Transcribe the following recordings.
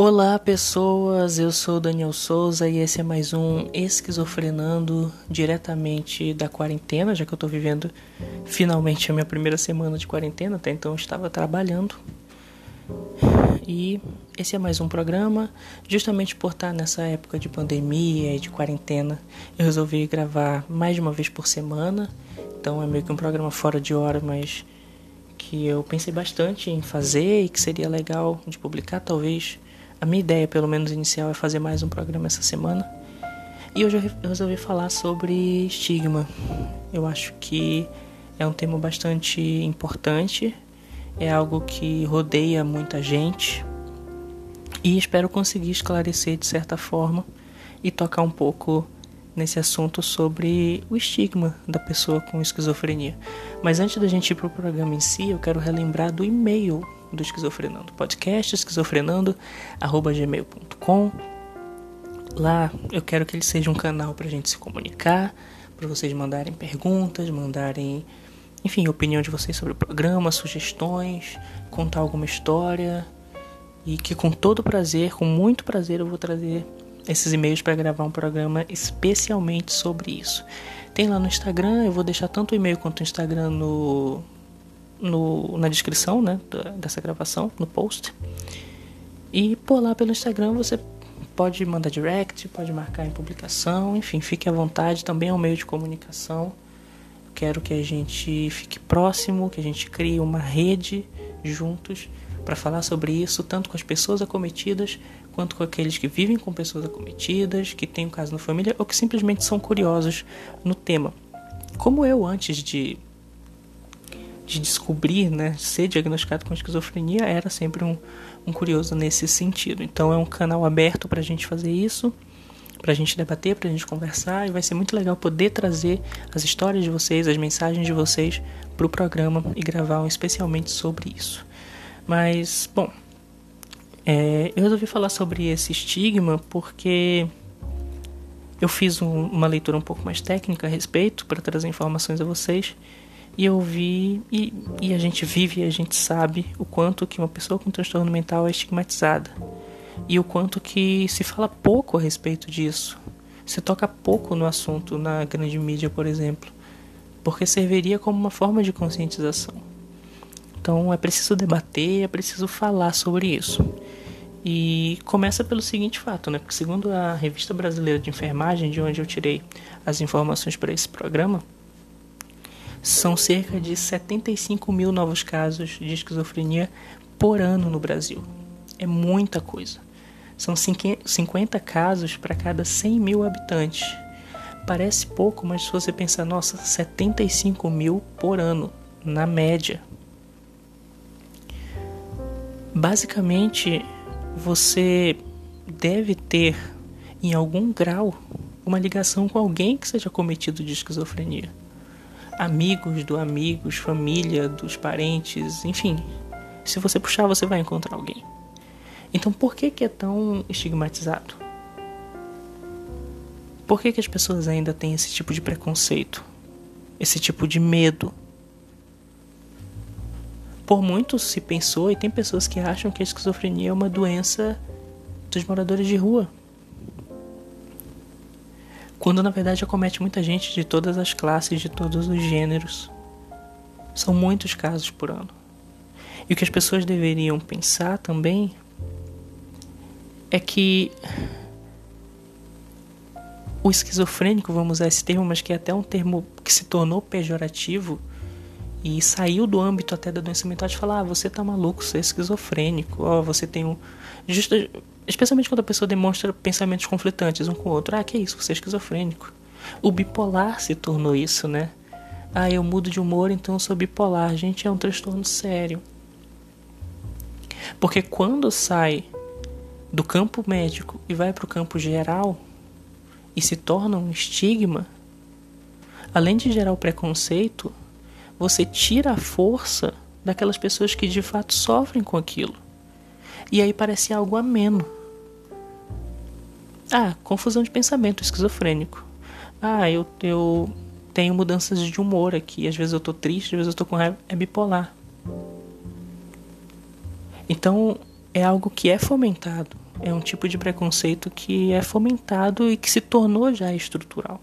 Olá pessoas, eu sou Daniel Souza e esse é mais um Esquizofrenando diretamente da quarentena, já que eu tô vivendo finalmente a minha primeira semana de quarentena, até então eu estava trabalhando. E esse é mais um programa, justamente por estar nessa época de pandemia e de quarentena, eu resolvi gravar mais de uma vez por semana, então é meio que um programa fora de hora, mas que eu pensei bastante em fazer e que seria legal de publicar talvez a minha ideia, pelo menos inicial, é fazer mais um programa essa semana. E hoje eu resolvi falar sobre estigma. Eu acho que é um tema bastante importante, é algo que rodeia muita gente e espero conseguir esclarecer de certa forma e tocar um pouco nesse assunto sobre o estigma da pessoa com esquizofrenia. Mas antes da gente ir para o programa em si, eu quero relembrar do e-mail do Esquizofrenando. Podcast esquizofrenando@gmail.com. Lá eu quero que ele seja um canal para a gente se comunicar, para vocês mandarem perguntas, mandarem, enfim, opinião de vocês sobre o programa, sugestões, contar alguma história e que com todo prazer, com muito prazer, eu vou trazer esses e-mails para gravar um programa especialmente sobre isso. Tem lá no Instagram, eu vou deixar tanto o e-mail quanto o Instagram no no, na descrição né, dessa gravação, no post. E por lá pelo Instagram você pode mandar direct, pode marcar em publicação, enfim, fique à vontade, também é um meio de comunicação. Quero que a gente fique próximo, que a gente crie uma rede juntos para falar sobre isso, tanto com as pessoas acometidas, quanto com aqueles que vivem com pessoas acometidas, que têm um caso na família ou que simplesmente são curiosos no tema. Como eu, antes de de descobrir, né, ser diagnosticado com esquizofrenia, era sempre um, um curioso nesse sentido. Então é um canal aberto para a gente fazer isso, para a gente debater, para a gente conversar, e vai ser muito legal poder trazer as histórias de vocês, as mensagens de vocês para o programa e gravar um especialmente sobre isso. Mas, bom, é, eu resolvi falar sobre esse estigma porque eu fiz um, uma leitura um pouco mais técnica a respeito para trazer informações a vocês e eu vi, e, e a gente vive e a gente sabe o quanto que uma pessoa com transtorno mental é estigmatizada. E o quanto que se fala pouco a respeito disso. Se toca pouco no assunto na grande mídia, por exemplo. Porque serviria como uma forma de conscientização. Então é preciso debater, é preciso falar sobre isso. E começa pelo seguinte fato, né? Porque segundo a Revista Brasileira de Enfermagem, de onde eu tirei as informações para esse programa, são cerca de 75 mil novos casos de esquizofrenia por ano no Brasil. É muita coisa. São 50 casos para cada 100 mil habitantes. Parece pouco, mas se você pensar, nossa, 75 mil por ano, na média. Basicamente, você deve ter, em algum grau, uma ligação com alguém que seja cometido de esquizofrenia amigos do amigos, família dos parentes, enfim. Se você puxar, você vai encontrar alguém. Então, por que, que é tão estigmatizado? Por que, que as pessoas ainda têm esse tipo de preconceito? Esse tipo de medo? Por muitos se pensou, e tem pessoas que acham que a esquizofrenia é uma doença dos moradores de rua quando na verdade acomete muita gente de todas as classes, de todos os gêneros. São muitos casos por ano. E o que as pessoas deveriam pensar também é que o esquizofrênico, vamos usar esse termo, mas que é até um termo que se tornou pejorativo e saiu do âmbito até da doença mental de falar, ah, você tá maluco, você é esquizofrênico, ó, oh, você tem um. Justo, especialmente quando a pessoa demonstra pensamentos conflitantes um com o outro. Ah, que é isso, você é esquizofrênico. O bipolar se tornou isso, né? Ah, eu mudo de humor, então eu sou bipolar. Gente, é um transtorno sério. Porque quando sai do campo médico e vai para o campo geral e se torna um estigma, além de gerar o preconceito, você tira a força daquelas pessoas que de fato sofrem com aquilo. E aí parece algo ameno. Ah, confusão de pensamento esquizofrênico. Ah, eu, eu tenho mudanças de humor aqui. Às vezes eu tô triste, às vezes eu tô com raiva. É bipolar. Então, é algo que é fomentado é um tipo de preconceito que é fomentado e que se tornou já estrutural.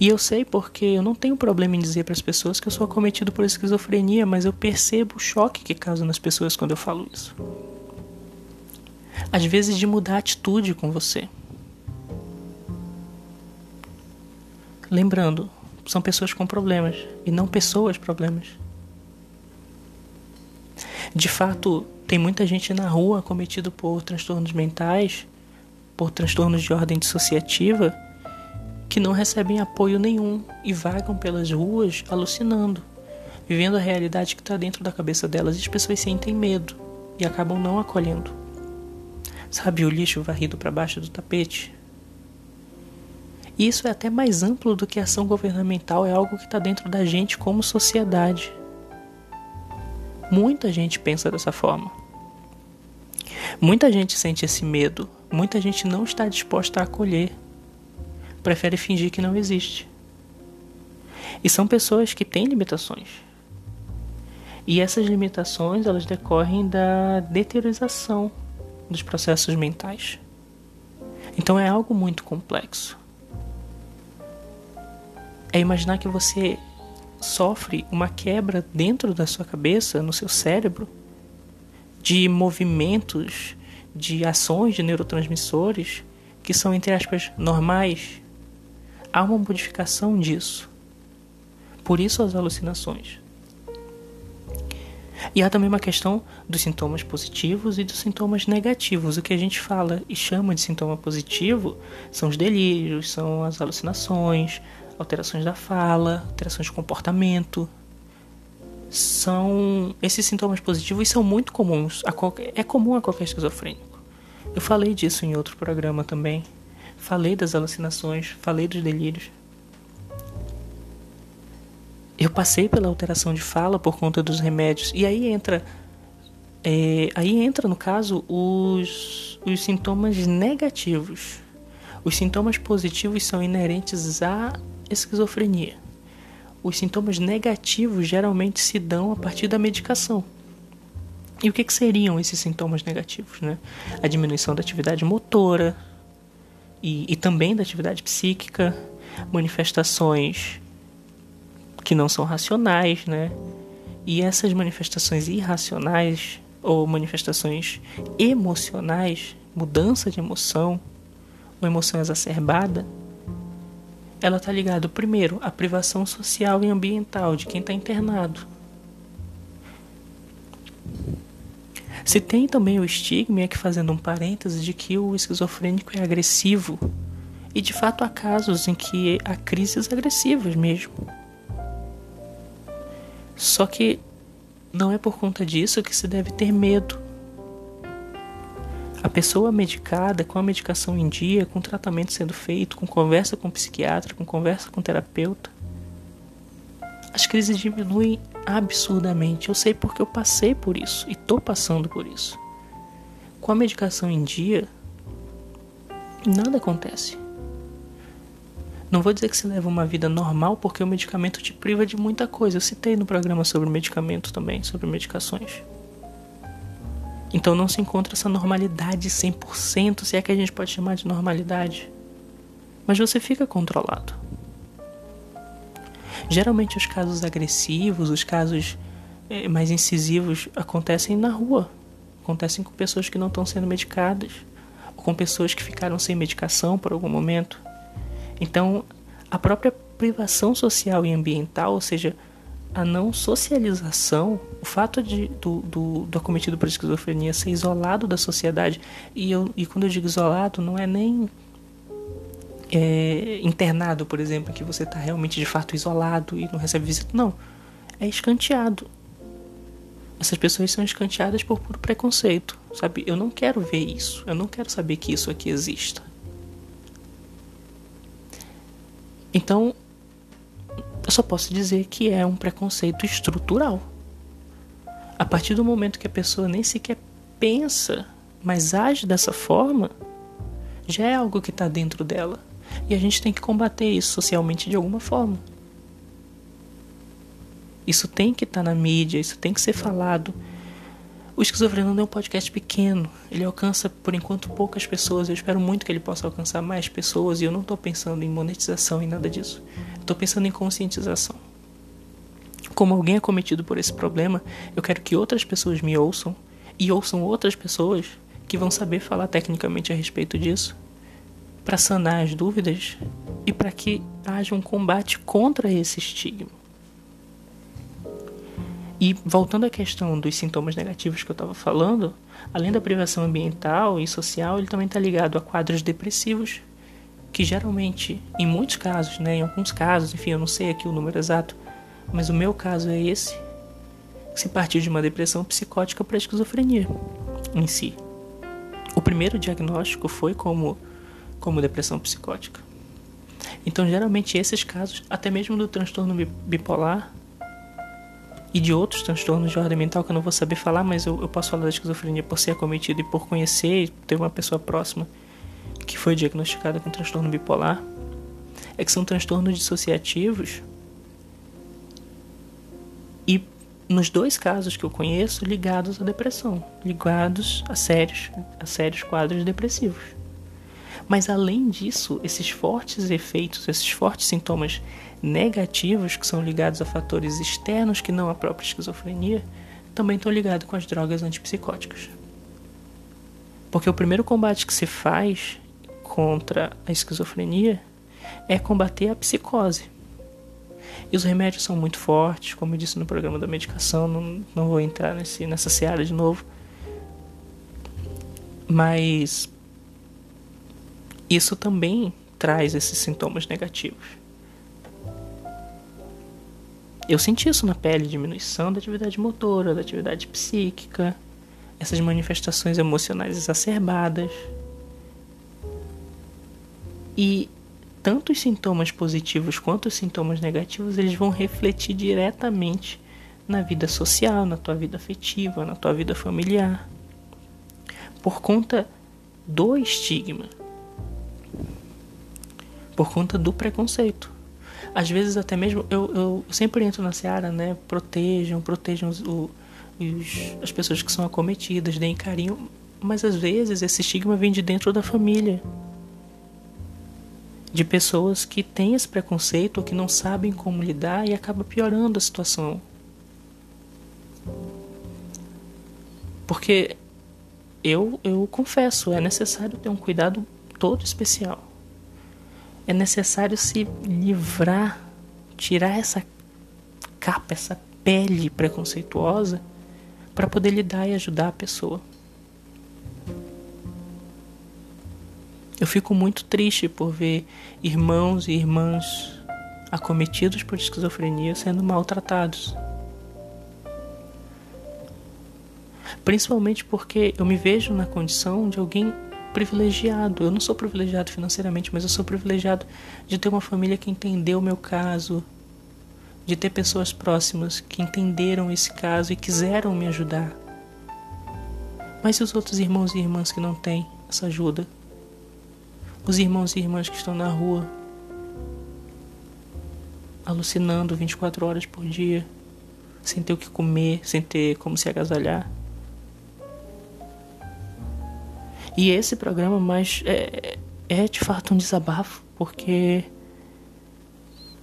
E eu sei porque eu não tenho problema em dizer para as pessoas que eu sou acometido por esquizofrenia, mas eu percebo o choque que causa nas pessoas quando eu falo isso. Às vezes de mudar a atitude com você. Lembrando, são pessoas com problemas e não pessoas problemas. De fato, tem muita gente na rua cometido por transtornos mentais, por transtornos de ordem dissociativa, que não recebem apoio nenhum e vagam pelas ruas alucinando, vivendo a realidade que está dentro da cabeça delas e as pessoas sentem medo e acabam não acolhendo. Sabe o lixo varrido para baixo do tapete? Isso é até mais amplo do que ação governamental, é algo que está dentro da gente como sociedade. Muita gente pensa dessa forma. Muita gente sente esse medo, muita gente não está disposta a acolher, prefere fingir que não existe. E são pessoas que têm limitações. E essas limitações, elas decorrem da deteriorização dos processos mentais. Então é algo muito complexo é imaginar que você sofre uma quebra dentro da sua cabeça, no seu cérebro, de movimentos, de ações de neurotransmissores que são, entre aspas, normais. Há uma modificação disso. Por isso as alucinações. E há também uma questão dos sintomas positivos e dos sintomas negativos. O que a gente fala e chama de sintoma positivo são os delírios, são as alucinações, alterações da fala, alterações de comportamento. São esses sintomas positivos são muito comuns. Qualquer, é comum a qualquer esquizofrênico. Eu falei disso em outro programa também. Falei das alucinações, falei dos delírios. Eu passei pela alteração de fala por conta dos remédios e aí entra é, aí entra no caso os, os sintomas negativos. Os sintomas positivos são inerentes à esquizofrenia. Os sintomas negativos geralmente se dão a partir da medicação. E o que, que seriam esses sintomas negativos? Né? A diminuição da atividade motora e, e também da atividade psíquica, manifestações que não são racionais, né? E essas manifestações irracionais ou manifestações emocionais, mudança de emoção, ou emoção exacerbada, ela está ligada, primeiro, à privação social e ambiental de quem está internado. Se tem também o estigma, aqui fazendo um parêntese, de que o esquizofrênico é agressivo. E de fato há casos em que há crises agressivas mesmo. Só que não é por conta disso que se deve ter medo. A pessoa medicada, com a medicação em dia, com tratamento sendo feito, com conversa com psiquiatra, com conversa com terapeuta, as crises diminuem absurdamente. Eu sei porque eu passei por isso e estou passando por isso. Com a medicação em dia, nada acontece. Não vou dizer que se leva uma vida normal porque o medicamento te priva de muita coisa. Eu citei no programa sobre medicamento também, sobre medicações. Então não se encontra essa normalidade 100%, se é que a gente pode chamar de normalidade. Mas você fica controlado. Geralmente os casos agressivos, os casos é, mais incisivos acontecem na rua. Acontecem com pessoas que não estão sendo medicadas, ou com pessoas que ficaram sem medicação por algum momento. Então, a própria privação social e ambiental, ou seja, a não socialização, o fato de, do, do, do acometido por esquizofrenia ser isolado da sociedade, e, eu, e quando eu digo isolado, não é nem é, internado, por exemplo, que você está realmente de fato isolado e não recebe visita, não. É escanteado. Essas pessoas são escanteadas por puro preconceito, sabe? Eu não quero ver isso, eu não quero saber que isso aqui exista. Então, eu só posso dizer que é um preconceito estrutural. A partir do momento que a pessoa nem sequer pensa, mas age dessa forma, já é algo que está dentro dela. E a gente tem que combater isso socialmente de alguma forma. Isso tem que estar tá na mídia, isso tem que ser falado. O Esquizofrenando é um podcast pequeno. Ele alcança, por enquanto, poucas pessoas. Eu espero muito que ele possa alcançar mais pessoas. E eu não estou pensando em monetização e nada disso. Estou pensando em conscientização. Como alguém é cometido por esse problema, eu quero que outras pessoas me ouçam e ouçam outras pessoas que vão saber falar tecnicamente a respeito disso para sanar as dúvidas e para que haja um combate contra esse estigma. E voltando à questão dos sintomas negativos que eu estava falando, além da privação ambiental e social, ele também está ligado a quadros depressivos, que geralmente, em muitos casos, né, em alguns casos, enfim, eu não sei aqui o número exato, mas o meu caso é esse, que se partiu de uma depressão psicótica para esquizofrenia em si. O primeiro diagnóstico foi como, como depressão psicótica. Então, geralmente, esses casos, até mesmo do transtorno bipolar, e de outros transtornos de ordem mental que eu não vou saber falar, mas eu, eu posso falar da esquizofrenia por ser acometido e por conhecer e ter uma pessoa próxima que foi diagnosticada com transtorno bipolar, é que são transtornos dissociativos e nos dois casos que eu conheço ligados à depressão, ligados a sérios, a sérios quadros depressivos. Mas além disso, esses fortes efeitos, esses fortes sintomas negativos que são ligados a fatores externos que não a própria esquizofrenia, também estão ligados com as drogas antipsicóticas. Porque o primeiro combate que se faz contra a esquizofrenia é combater a psicose. E os remédios são muito fortes, como eu disse no programa da medicação, não, não vou entrar nesse, nessa seara de novo. Mas isso também traz esses sintomas negativos. Eu senti isso na pele, diminuição da atividade motora, da atividade psíquica, essas manifestações emocionais exacerbadas. E tanto os sintomas positivos quanto os sintomas negativos, eles vão refletir diretamente na vida social, na tua vida afetiva, na tua vida familiar. Por conta do estigma por conta do preconceito. Às vezes até mesmo eu, eu sempre entro na seara, né? Protejam, protejam os, os, as pessoas que são acometidas, deem carinho, mas às vezes esse estigma vem de dentro da família. De pessoas que têm esse preconceito ou que não sabem como lidar e acaba piorando a situação. Porque eu, eu confesso, é necessário ter um cuidado todo especial é necessário se livrar, tirar essa capa, essa pele preconceituosa para poder lidar e ajudar a pessoa. Eu fico muito triste por ver irmãos e irmãs acometidos por esquizofrenia sendo maltratados. Principalmente porque eu me vejo na condição de alguém privilegiado. Eu não sou privilegiado financeiramente, mas eu sou privilegiado de ter uma família que entendeu o meu caso, de ter pessoas próximas que entenderam esse caso e quiseram me ajudar. Mas e os outros irmãos e irmãs que não têm essa ajuda? Os irmãos e irmãs que estão na rua, alucinando 24 horas por dia, sem ter o que comer, sem ter como se agasalhar. E esse programa mais é, é de fato um desabafo, porque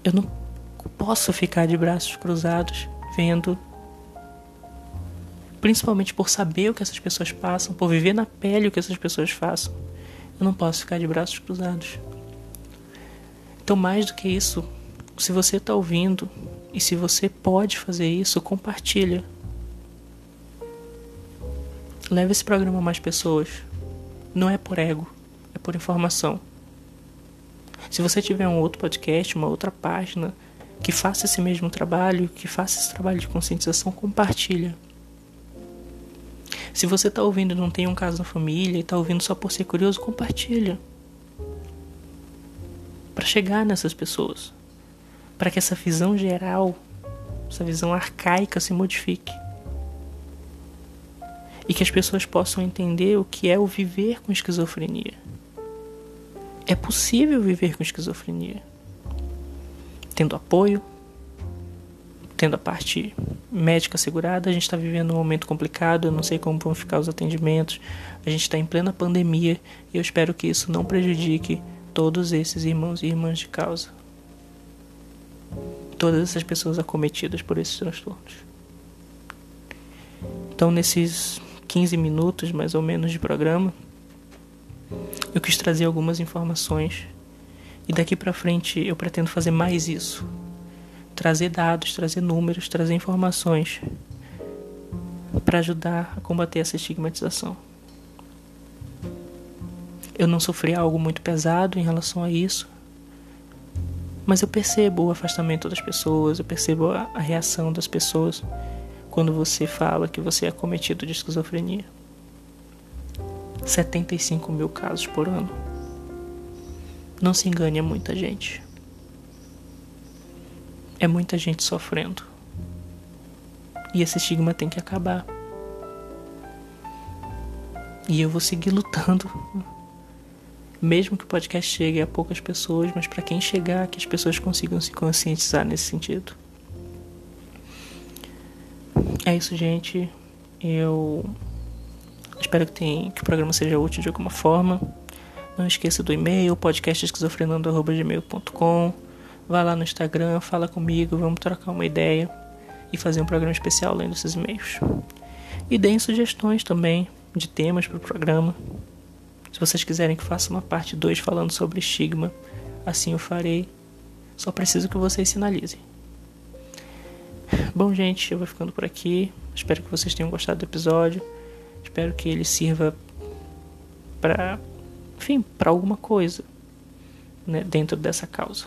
eu não posso ficar de braços cruzados vendo principalmente por saber o que essas pessoas passam, por viver na pele o que essas pessoas façam. Eu não posso ficar de braços cruzados. Então, mais do que isso, se você está ouvindo e se você pode fazer isso, compartilha. Leve esse programa a mais pessoas. Não é por ego, é por informação. Se você tiver um outro podcast, uma outra página que faça esse mesmo trabalho, que faça esse trabalho de conscientização, compartilha. Se você está ouvindo e não tem um caso na família e está ouvindo só por ser curioso, compartilha. Para chegar nessas pessoas. Para que essa visão geral, essa visão arcaica se modifique e que as pessoas possam entender o que é o viver com esquizofrenia. É possível viver com esquizofrenia, tendo apoio, tendo a parte médica assegurada. A gente está vivendo um momento complicado, eu não sei como vão ficar os atendimentos. A gente está em plena pandemia e eu espero que isso não prejudique todos esses irmãos e irmãs de causa. Todas essas pessoas acometidas por esses transtornos. Então, nesses 15 minutos mais ou menos de programa, eu quis trazer algumas informações. E daqui para frente eu pretendo fazer mais isso. Trazer dados, trazer números, trazer informações para ajudar a combater essa estigmatização. Eu não sofri algo muito pesado em relação a isso, mas eu percebo o afastamento das pessoas, eu percebo a, a reação das pessoas quando você fala que você é cometido de esquizofrenia. 75 mil casos por ano. Não se engane, é muita gente. É muita gente sofrendo. E esse estigma tem que acabar. E eu vou seguir lutando. Mesmo que o podcast chegue a poucas pessoas, mas para quem chegar, que as pessoas consigam se conscientizar nesse sentido. É isso, gente. Eu espero que, que o programa seja útil de alguma forma. Não esqueça do e-mail, podcastesquizofrenando.gmail.com Vá lá no Instagram, fala comigo, vamos trocar uma ideia e fazer um programa especial lendo esses e-mails. E deem sugestões também de temas para o programa. Se vocês quiserem que faça uma parte 2 falando sobre estigma, assim eu farei. Só preciso que vocês sinalizem. Bom, gente, eu vou ficando por aqui. Espero que vocês tenham gostado do episódio. Espero que ele sirva para, enfim, para alguma coisa né, dentro dessa causa.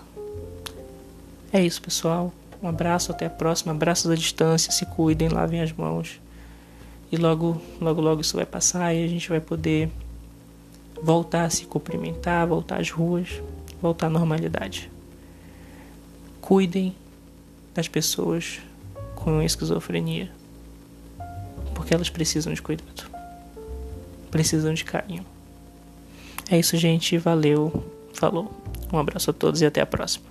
É isso, pessoal. Um abraço, até a próxima. Abraços à distância, se cuidem, lavem as mãos. E logo, logo, logo isso vai passar e a gente vai poder voltar a se cumprimentar, voltar às ruas, voltar à normalidade. Cuidem das pessoas com esquizofrenia, porque elas precisam de cuidado, precisam de carinho. É isso, gente. Valeu. Falou. Um abraço a todos e até a próxima.